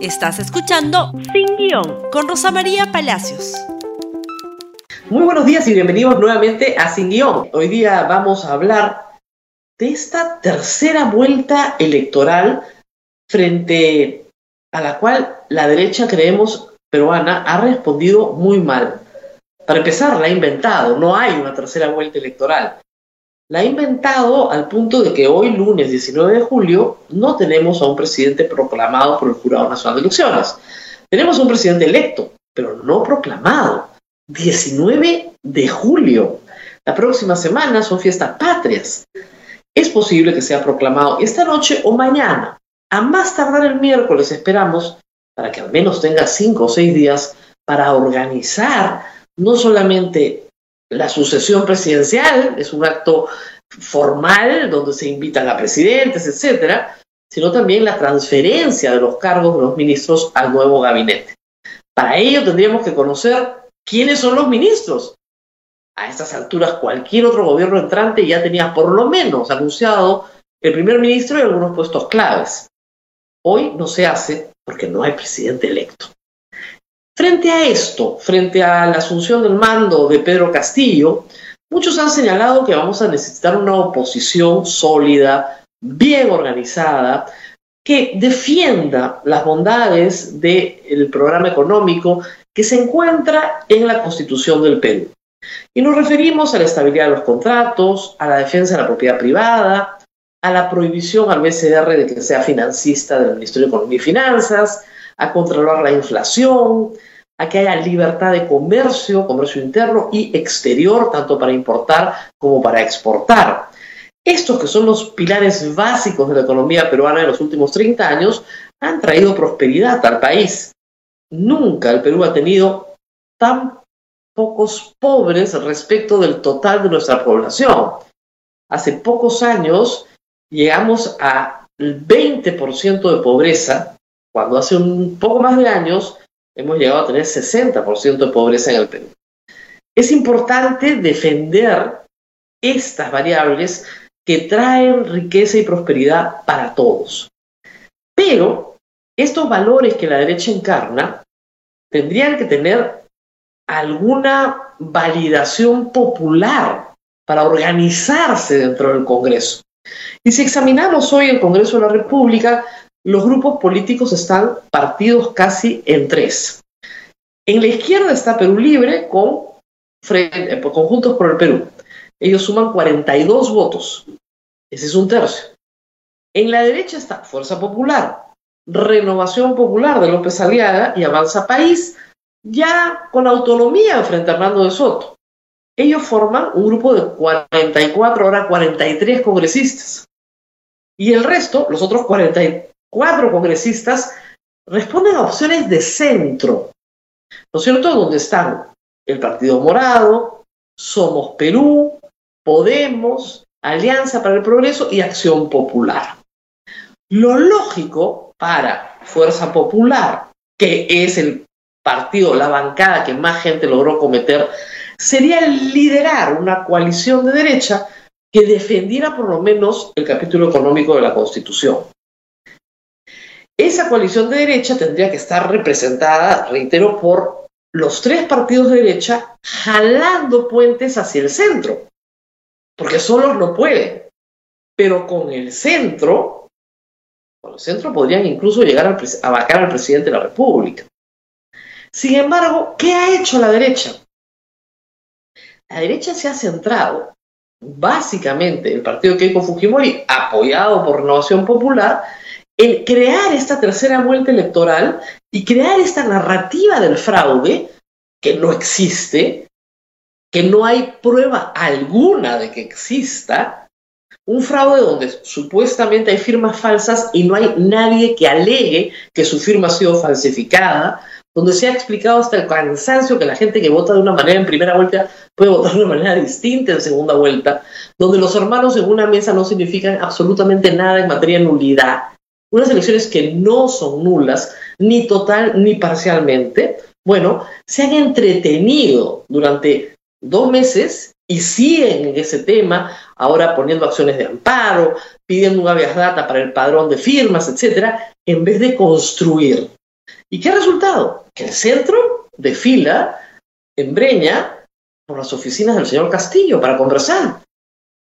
Estás escuchando Sin Guión con Rosa María Palacios. Muy buenos días y bienvenidos nuevamente a Sin Guión. Hoy día vamos a hablar de esta tercera vuelta electoral frente a la cual la derecha, creemos, peruana ha respondido muy mal. Para empezar, la ha inventado, no hay una tercera vuelta electoral. La ha inventado al punto de que hoy, lunes 19 de julio, no tenemos a un presidente proclamado por el Jurado Nacional de Elecciones. Tenemos a un presidente electo, pero no proclamado. 19 de julio. La próxima semana son fiestas patrias. Es posible que sea proclamado esta noche o mañana. A más tardar el miércoles esperamos para que al menos tenga cinco o seis días para organizar no solamente la sucesión presidencial, es un acto formal donde se invitan a presidentes, etcétera, sino también la transferencia de los cargos de los ministros al nuevo gabinete. Para ello tendríamos que conocer quiénes son los ministros. A estas alturas cualquier otro gobierno entrante ya tenía por lo menos anunciado el primer ministro y algunos puestos claves. Hoy no se hace porque no hay presidente electo. Frente a esto, frente a la asunción del mando de Pedro Castillo, muchos han señalado que vamos a necesitar una oposición sólida, bien organizada, que defienda las bondades del programa económico que se encuentra en la Constitución del Perú. Y nos referimos a la estabilidad de los contratos, a la defensa de la propiedad privada, a la prohibición al BCR de que sea financista del Ministerio de Economía y Finanzas, a controlar la inflación, a que haya libertad de comercio, comercio interno y exterior, tanto para importar como para exportar. Estos que son los pilares básicos de la economía peruana en los últimos 30 años han traído prosperidad al país. Nunca el Perú ha tenido tan pocos pobres respecto del total de nuestra población. Hace pocos años llegamos al 20% de pobreza, cuando hace un poco más de años hemos llegado a tener 60% de pobreza en el Perú. Es importante defender estas variables que traen riqueza y prosperidad para todos. Pero estos valores que la derecha encarna tendrían que tener alguna validación popular para organizarse dentro del Congreso. Y si examinamos hoy el Congreso de la República, los grupos políticos están partidos casi en tres. En la izquierda está Perú Libre con eh, Conjuntos por el Perú. Ellos suman 42 votos. Ese es un tercio. En la derecha está Fuerza Popular, Renovación Popular de López Aliaga y Avanza País, ya con autonomía frente a Hernando de Soto. Ellos forman un grupo de 44, ahora 43 congresistas. Y el resto, los otros 43 cuatro congresistas responden a opciones de centro, ¿no es cierto? Donde están el Partido Morado, Somos Perú, Podemos, Alianza para el Progreso y Acción Popular. Lo lógico para Fuerza Popular, que es el partido, la bancada que más gente logró cometer, sería liderar una coalición de derecha que defendiera por lo menos el capítulo económico de la Constitución. Esa coalición de derecha tendría que estar representada, reitero, por los tres partidos de derecha jalando puentes hacia el centro, porque solos no pueden, pero con el centro, con el centro podrían incluso llegar a, a vacar al presidente de la República. Sin embargo, ¿qué ha hecho la derecha? La derecha se ha centrado, básicamente, el partido Keiko Fujimori, apoyado por Renovación Popular, el crear esta tercera vuelta electoral y crear esta narrativa del fraude que no existe, que no hay prueba alguna de que exista, un fraude donde supuestamente hay firmas falsas y no hay nadie que alegue que su firma ha sido falsificada, donde se ha explicado hasta el cansancio que la gente que vota de una manera en primera vuelta puede votar de una manera distinta en segunda vuelta, donde los hermanos en una mesa no significan absolutamente nada en materia de nulidad, unas elecciones que no son nulas, ni total ni parcialmente, bueno, se han entretenido durante dos meses y siguen en ese tema, ahora poniendo acciones de amparo, pidiendo un habeas data para el padrón de firmas, etcétera, en vez de construir. ¿Y qué ha resultado? Que el centro desfila en Breña por las oficinas del señor Castillo para conversar.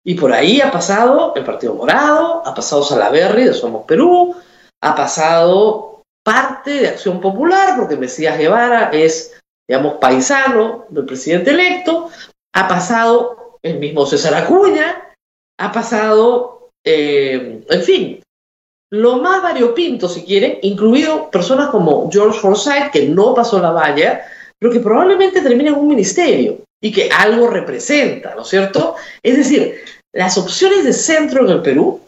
Y por ahí ha pasado el Partido Morado, ha pasado Salaverry de Somos Perú, ha pasado parte de Acción Popular, porque Mesías Guevara es, digamos, paisano del presidente electo, ha pasado el mismo César Acuña, ha pasado, eh, en fin, lo más variopinto, si quieren, incluido personas como George Forsyth, que no pasó la valla, pero que probablemente termina en un ministerio y que algo representa, ¿no es cierto? Es decir, las opciones de centro en el Perú,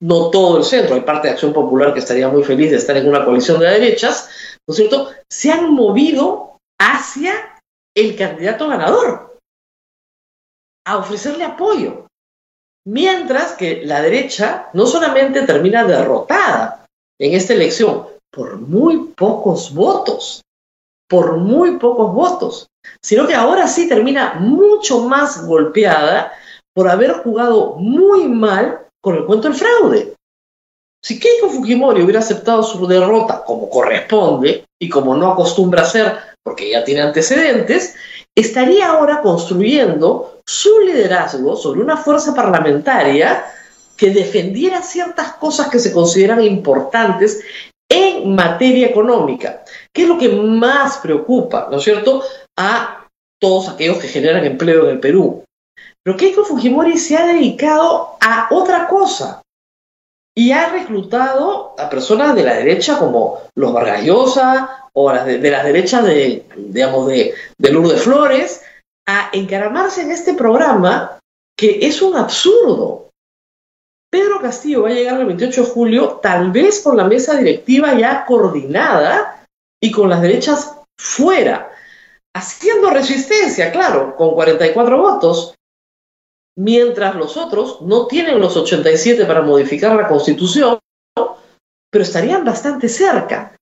no todo el centro, hay parte de Acción Popular que estaría muy feliz de estar en una coalición de derechas, ¿no es cierto?, se han movido hacia el candidato ganador, a ofrecerle apoyo. Mientras que la derecha no solamente termina derrotada en esta elección por muy pocos votos, por muy pocos votos, sino que ahora sí termina mucho más golpeada por haber jugado muy mal con el cuento del fraude. Si Keiko Fujimori hubiera aceptado su derrota como corresponde y como no acostumbra hacer porque ya tiene antecedentes, estaría ahora construyendo su liderazgo sobre una fuerza parlamentaria que defendiera ciertas cosas que se consideran importantes en materia económica, que es lo que más preocupa, ¿no es cierto?, a todos aquellos que generan empleo en el Perú. Pero Keiko Fujimori se ha dedicado a otra cosa y ha reclutado a personas de la derecha como los Vargas Llosa o de, de las derechas de, digamos, de Lourdes Flores a encaramarse en este programa que es un absurdo. Pedro Castillo va a llegar el 28 de julio, tal vez con la mesa directiva ya coordinada y con las derechas fuera, haciendo resistencia, claro, con 44 votos, mientras los otros no tienen los 87 para modificar la constitución, pero estarían bastante cerca.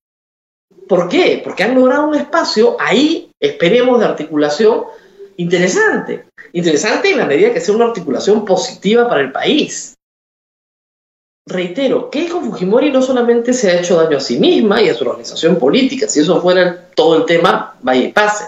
¿Por qué? Porque han logrado un espacio ahí, esperemos, de articulación interesante. Interesante en la medida que sea una articulación positiva para el país. Reitero, Keiko Fujimori no solamente se ha hecho daño a sí misma y a su organización política, si eso fuera todo el tema, vaya y pase.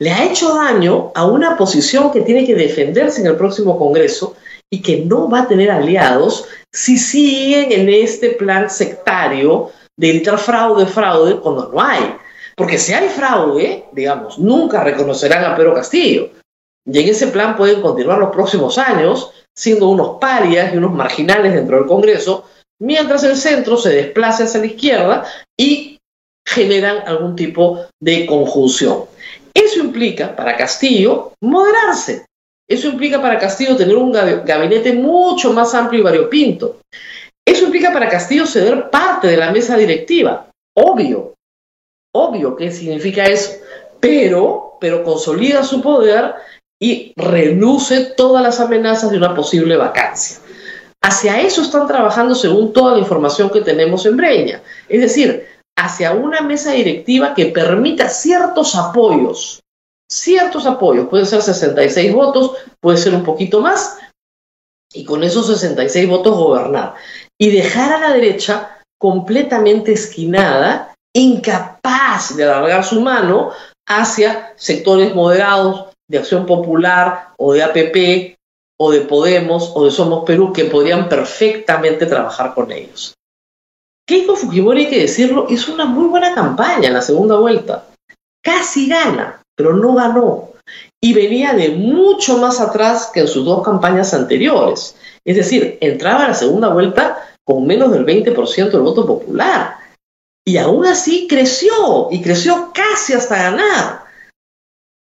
Le ha hecho daño a una posición que tiene que defenderse en el próximo Congreso y que no va a tener aliados si siguen en este plan sectario de evitar fraude, fraude, cuando no hay. Porque si hay fraude, digamos, nunca reconocerán a Pedro Castillo. Y en ese plan pueden continuar los próximos años siendo unos parias y unos marginales dentro del Congreso, mientras el centro se desplaza hacia la izquierda y generan algún tipo de conjunción. Eso implica para Castillo moderarse. Eso implica para Castillo tener un gabinete mucho más amplio y variopinto. Eso implica para Castillo ceder parte de la mesa directiva. Obvio, obvio que significa eso. Pero, pero consolida su poder y reduce todas las amenazas de una posible vacancia. Hacia eso están trabajando según toda la información que tenemos en Breña. Es decir, hacia una mesa directiva que permita ciertos apoyos. Ciertos apoyos. Pueden ser 66 votos, puede ser un poquito más. Y con esos 66 votos gobernar. Y dejar a la derecha completamente esquinada, incapaz de alargar su mano hacia sectores moderados, de Acción Popular o de APP o de Podemos o de Somos Perú que podrían perfectamente trabajar con ellos. Keiko Fujimori, hay que decirlo, hizo una muy buena campaña en la segunda vuelta. Casi gana, pero no ganó. Y venía de mucho más atrás que en sus dos campañas anteriores. Es decir, entraba a la segunda vuelta con menos del 20% del voto popular. Y aún así creció, y creció casi hasta ganar.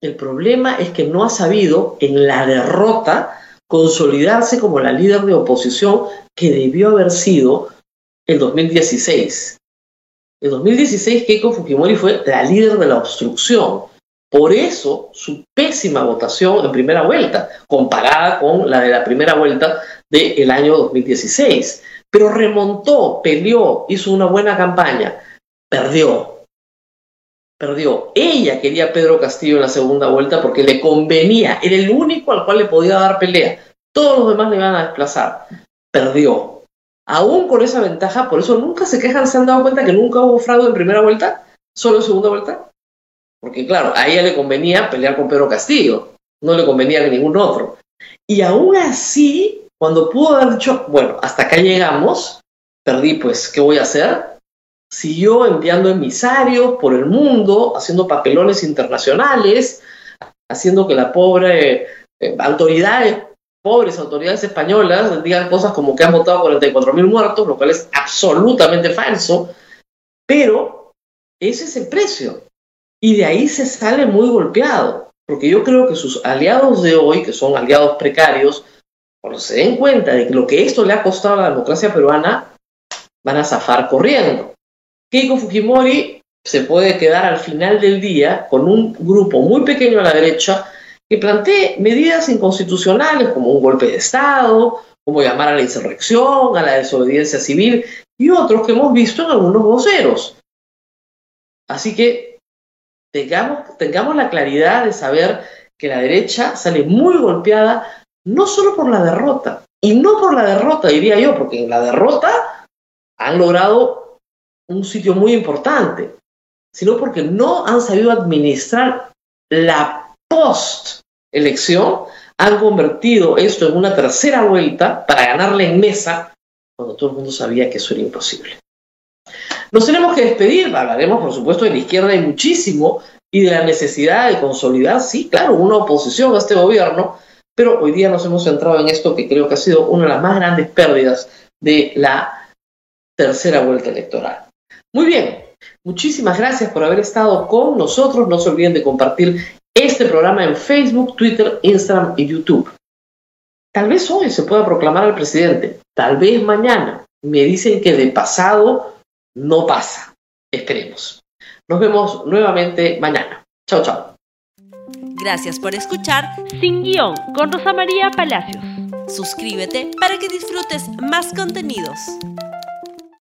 El problema es que no ha sabido en la derrota consolidarse como la líder de oposición que debió haber sido el 2016. En 2016 Keiko Fujimori fue la líder de la obstrucción. Por eso su pésima votación en primera vuelta, comparada con la de la primera vuelta del año 2016. Pero remontó, peleó, hizo una buena campaña, perdió perdió. Ella quería a Pedro Castillo en la segunda vuelta porque le convenía, era el único al cual le podía dar pelea. Todos los demás le iban a desplazar. Perdió. Aún con esa ventaja, por eso nunca se quejan, se han dado cuenta que nunca hubo fraude en primera vuelta, solo en segunda vuelta. Porque claro, a ella le convenía pelear con Pedro Castillo, no le convenía que ningún otro. Y aún así, cuando pudo haber dicho, bueno, hasta acá llegamos, perdí, pues, ¿qué voy a hacer? Siguió enviando emisarios por el mundo, haciendo papelones internacionales, haciendo que la pobre eh, autoridades, pobres autoridades españolas, digan cosas como que han votado 44 mil muertos, lo cual es absolutamente falso, pero ese es el precio. Y de ahí se sale muy golpeado, porque yo creo que sus aliados de hoy, que son aliados precarios, cuando se den cuenta de que lo que esto le ha costado a la democracia peruana, van a zafar corriendo. Keiko Fujimori se puede quedar al final del día con un grupo muy pequeño a la derecha que plantee medidas inconstitucionales como un golpe de Estado, como llamar a la insurrección, a la desobediencia civil y otros que hemos visto en algunos voceros. Así que tengamos, tengamos la claridad de saber que la derecha sale muy golpeada no solo por la derrota, y no por la derrota, diría yo, porque en la derrota han logrado un sitio muy importante, sino porque no han sabido administrar la post-elección, han convertido esto en una tercera vuelta para ganarle en mesa cuando todo el mundo sabía que eso era imposible. Nos tenemos que despedir, hablaremos por supuesto de la izquierda y muchísimo y de la necesidad de consolidar, sí, claro, una oposición a este gobierno, pero hoy día nos hemos centrado en esto que creo que ha sido una de las más grandes pérdidas de la tercera vuelta electoral. Muy bien, muchísimas gracias por haber estado con nosotros. No se olviden de compartir este programa en Facebook, Twitter, Instagram y YouTube. Tal vez hoy se pueda proclamar al presidente, tal vez mañana. Me dicen que de pasado no pasa. Esperemos. Nos vemos nuevamente mañana. Chao, chao. Gracias por escuchar Sin Guión con Rosa María Palacios. Suscríbete para que disfrutes más contenidos.